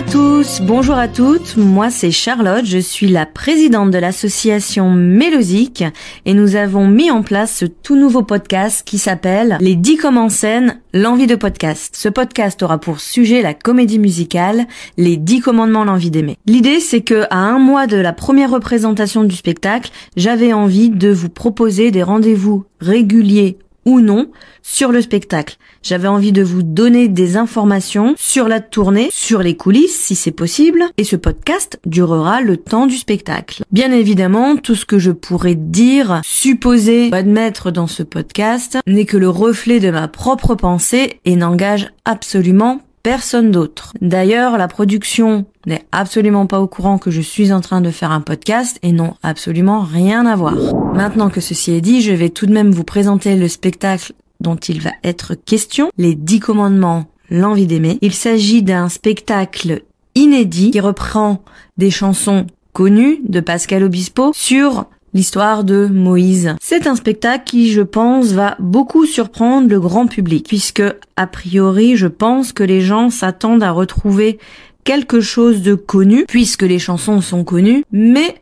à tous, bonjour à toutes, moi c'est Charlotte, je suis la présidente de l'association Mélosique et nous avons mis en place ce tout nouveau podcast qui s'appelle Les 10 comme en scène, l'envie de podcast. Ce podcast aura pour sujet la comédie musicale, les 10 commandements, l'envie d'aimer. L'idée c'est que à un mois de la première représentation du spectacle, j'avais envie de vous proposer des rendez-vous réguliers ou non sur le spectacle. J'avais envie de vous donner des informations sur la tournée, sur les coulisses si c'est possible, et ce podcast durera le temps du spectacle. Bien évidemment, tout ce que je pourrais dire, supposer, admettre dans ce podcast n'est que le reflet de ma propre pensée et n'engage absolument personne d'autre. D'ailleurs, la production n'est absolument pas au courant que je suis en train de faire un podcast et n'ont absolument rien à voir. Maintenant que ceci est dit, je vais tout de même vous présenter le spectacle dont il va être question, les dix commandements, l'envie d'aimer. Il s'agit d'un spectacle inédit qui reprend des chansons connues de Pascal Obispo sur l'histoire de Moïse. C'est un spectacle qui, je pense, va beaucoup surprendre le grand public, puisque, a priori, je pense que les gens s'attendent à retrouver quelque chose de connu, puisque les chansons sont connues, mais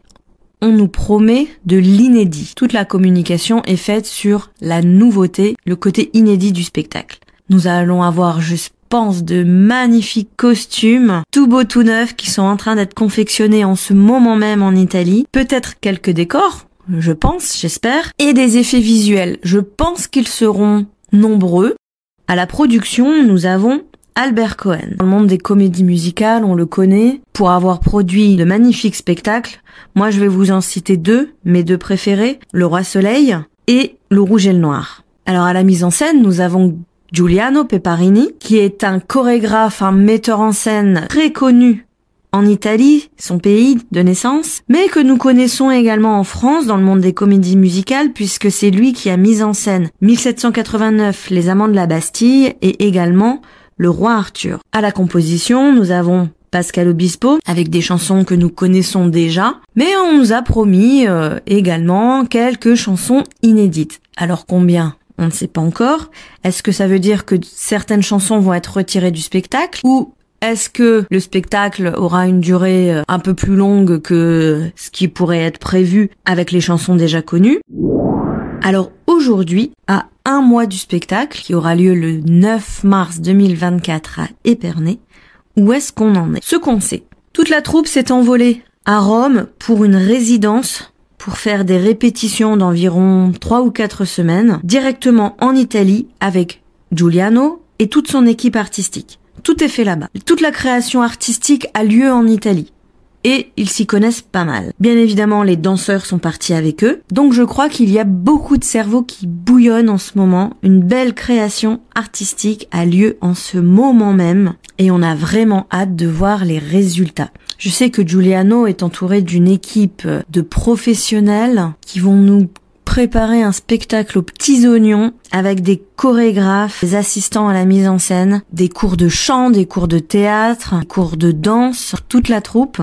on nous promet de l'inédit. Toute la communication est faite sur la nouveauté, le côté inédit du spectacle. Nous allons avoir, je pense, de magnifiques costumes, tout beau, tout neuf, qui sont en train d'être confectionnés en ce moment même en Italie. Peut-être quelques décors, je pense, j'espère, et des effets visuels. Je pense qu'ils seront nombreux. À la production, nous avons Albert Cohen. Dans le monde des comédies musicales, on le connaît pour avoir produit de magnifiques spectacles. Moi, je vais vous en citer deux, mes deux préférés, Le Roi Soleil et Le Rouge et le Noir. Alors à la mise en scène, nous avons Giuliano Peparini, qui est un chorégraphe, un metteur en scène très connu en Italie, son pays de naissance, mais que nous connaissons également en France dans le monde des comédies musicales puisque c'est lui qui a mis en scène 1789 Les Amants de la Bastille et également Le Roi Arthur. À la composition, nous avons Pascal Obispo avec des chansons que nous connaissons déjà, mais on nous a promis euh, également quelques chansons inédites. Alors combien on ne sait pas encore. Est-ce que ça veut dire que certaines chansons vont être retirées du spectacle ou est-ce que le spectacle aura une durée euh, un peu plus longue que ce qui pourrait être prévu avec les chansons déjà connues? Alors aujourd'hui, à un mois du spectacle, qui aura lieu le 9 mars 2024 à Épernay, où est-ce qu'on en est? Ce qu'on sait. Toute la troupe s'est envolée à Rome pour une résidence pour faire des répétitions d'environ 3 ou 4 semaines directement en Italie avec Giuliano et toute son équipe artistique. Tout est fait là-bas. Toute la création artistique a lieu en Italie. Et ils s'y connaissent pas mal. Bien évidemment, les danseurs sont partis avec eux. Donc je crois qu'il y a beaucoup de cerveaux qui bouillonnent en ce moment. Une belle création artistique a lieu en ce moment même. Et on a vraiment hâte de voir les résultats. Je sais que Giuliano est entouré d'une équipe de professionnels qui vont nous préparer un spectacle aux petits oignons avec des chorégraphes, des assistants à la mise en scène, des cours de chant, des cours de théâtre, des cours de danse, toute la troupe.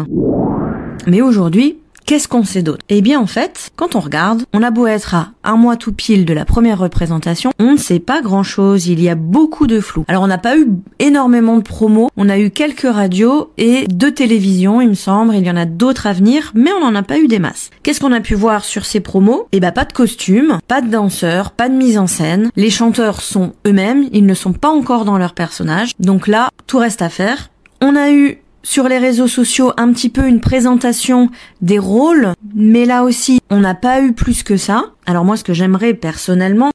Mais aujourd'hui, Qu'est-ce qu'on sait d'autre? Eh bien en fait, quand on regarde, on a beau être à un mois tout pile de la première représentation, on ne sait pas grand-chose, il y a beaucoup de flou. Alors on n'a pas eu énormément de promos, on a eu quelques radios et deux télévisions il me semble, il y en a d'autres à venir, mais on n'en a pas eu des masses. Qu'est-ce qu'on a pu voir sur ces promos? Eh ben pas de costumes, pas de danseurs, pas de mise en scène, les chanteurs sont eux-mêmes, ils ne sont pas encore dans leur personnage, donc là, tout reste à faire. On a eu sur les réseaux sociaux un petit peu une présentation des rôles, mais là aussi, on n'a pas eu plus que ça. Alors moi, ce que j'aimerais personnellement,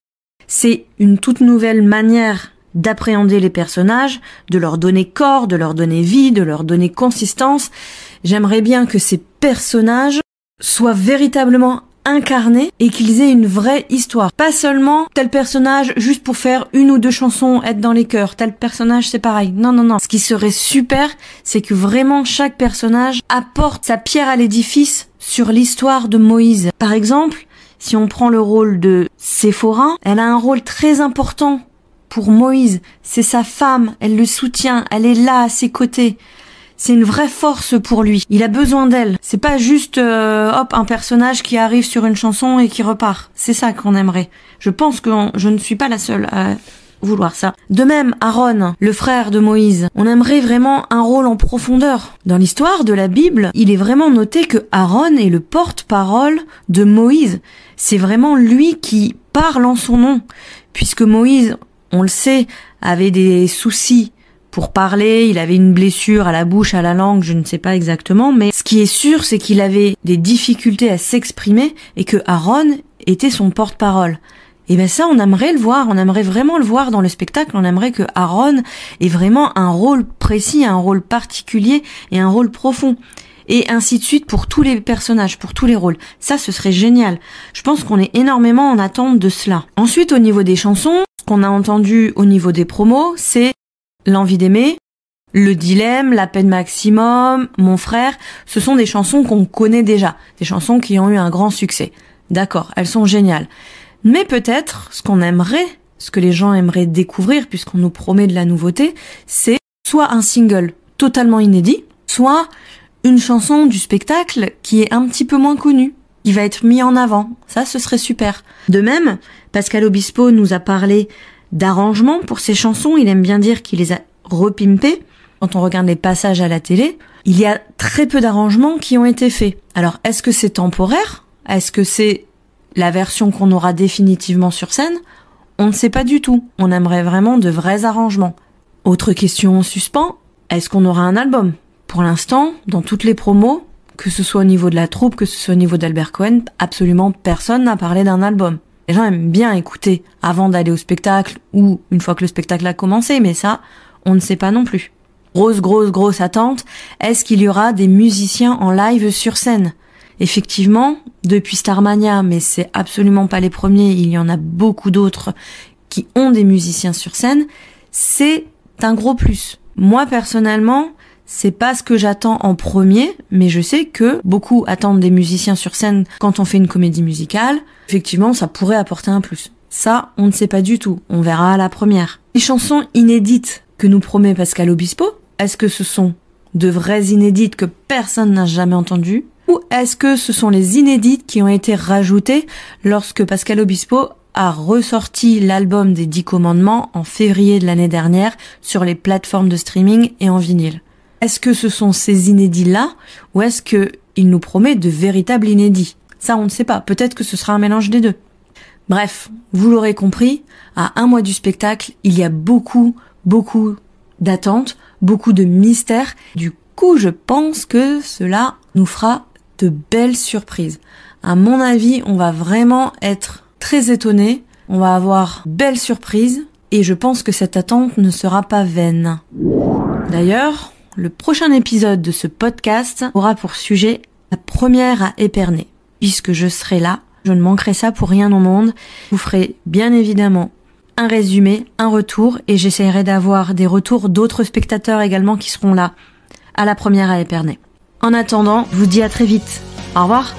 c'est une toute nouvelle manière d'appréhender les personnages, de leur donner corps, de leur donner vie, de leur donner consistance. J'aimerais bien que ces personnages soient véritablement incarnés et qu'ils aient une vraie histoire. Pas seulement tel personnage juste pour faire une ou deux chansons, être dans les chœurs. Tel personnage c'est pareil. Non, non, non. Ce qui serait super, c'est que vraiment chaque personnage apporte sa pierre à l'édifice sur l'histoire de Moïse. Par exemple, si on prend le rôle de Séphora, elle a un rôle très important pour Moïse. C'est sa femme, elle le soutient, elle est là à ses côtés c'est une vraie force pour lui. Il a besoin d'elle. C'est pas juste euh, hop un personnage qui arrive sur une chanson et qui repart. C'est ça qu'on aimerait. Je pense que je ne suis pas la seule à vouloir ça. De même, Aaron, le frère de Moïse, on aimerait vraiment un rôle en profondeur. Dans l'histoire de la Bible, il est vraiment noté que Aaron est le porte-parole de Moïse. C'est vraiment lui qui parle en son nom, puisque Moïse, on le sait, avait des soucis pour parler, il avait une blessure à la bouche, à la langue, je ne sais pas exactement, mais ce qui est sûr, c'est qu'il avait des difficultés à s'exprimer et que Aaron était son porte-parole. Et ben ça, on aimerait le voir, on aimerait vraiment le voir dans le spectacle, on aimerait que Aaron ait vraiment un rôle précis, un rôle particulier et un rôle profond. Et ainsi de suite pour tous les personnages, pour tous les rôles. Ça, ce serait génial. Je pense qu'on est énormément en attente de cela. Ensuite, au niveau des chansons, ce qu'on a entendu au niveau des promos, c'est l'envie d'aimer, le dilemme, la peine maximum, mon frère, ce sont des chansons qu'on connaît déjà, des chansons qui ont eu un grand succès. D'accord, elles sont géniales. Mais peut-être, ce qu'on aimerait, ce que les gens aimeraient découvrir, puisqu'on nous promet de la nouveauté, c'est soit un single totalement inédit, soit une chanson du spectacle qui est un petit peu moins connue, qui va être mis en avant. Ça, ce serait super. De même, Pascal Obispo nous a parlé d'arrangements pour ses chansons. Il aime bien dire qu'il les a repimpés. Quand on regarde les passages à la télé, il y a très peu d'arrangements qui ont été faits. Alors, est-ce que c'est temporaire? Est-ce que c'est la version qu'on aura définitivement sur scène, on ne sait pas du tout. On aimerait vraiment de vrais arrangements. Autre question en suspens, est-ce qu'on aura un album? Pour l'instant, dans toutes les promos, que ce soit au niveau de la troupe, que ce soit au niveau d'Albert Cohen, absolument personne n'a parlé d'un album. Les gens aiment bien écouter avant d'aller au spectacle ou une fois que le spectacle a commencé, mais ça, on ne sait pas non plus. Grosse, grosse, grosse attente, est-ce qu'il y aura des musiciens en live sur scène? Effectivement, depuis Starmania, mais c'est absolument pas les premiers, il y en a beaucoup d'autres qui ont des musiciens sur scène, c'est un gros plus. Moi personnellement, c'est pas ce que j'attends en premier, mais je sais que beaucoup attendent des musiciens sur scène quand on fait une comédie musicale. Effectivement, ça pourrait apporter un plus. Ça, on ne sait pas du tout. On verra à la première. Les chansons inédites que nous promet Pascal Obispo, est-ce que ce sont de vraies inédites que personne n'a jamais entendues? Ou est-ce que ce sont les inédites qui ont été rajoutées lorsque Pascal Obispo a ressorti l'album des Dix Commandements en février de l'année dernière sur les plateformes de streaming et en vinyle? Est-ce que ce sont ces inédits-là ou est-ce que il nous promet de véritables inédits? Ça, on ne sait pas. Peut-être que ce sera un mélange des deux. Bref, vous l'aurez compris, à un mois du spectacle, il y a beaucoup, beaucoup d'attentes, beaucoup de mystères. Du coup, je pense que cela nous fera de belles surprises. À mon avis, on va vraiment être très étonné. On va avoir belles surprises et je pense que cette attente ne sera pas vaine. D'ailleurs, le prochain épisode de ce podcast aura pour sujet la première à Épernay. Puisque je serai là, je ne manquerai ça pour rien au monde. Je vous ferai bien évidemment un résumé, un retour et j'essaierai d'avoir des retours d'autres spectateurs également qui seront là à la première à Épernay. En attendant, je vous dis à très vite. Au revoir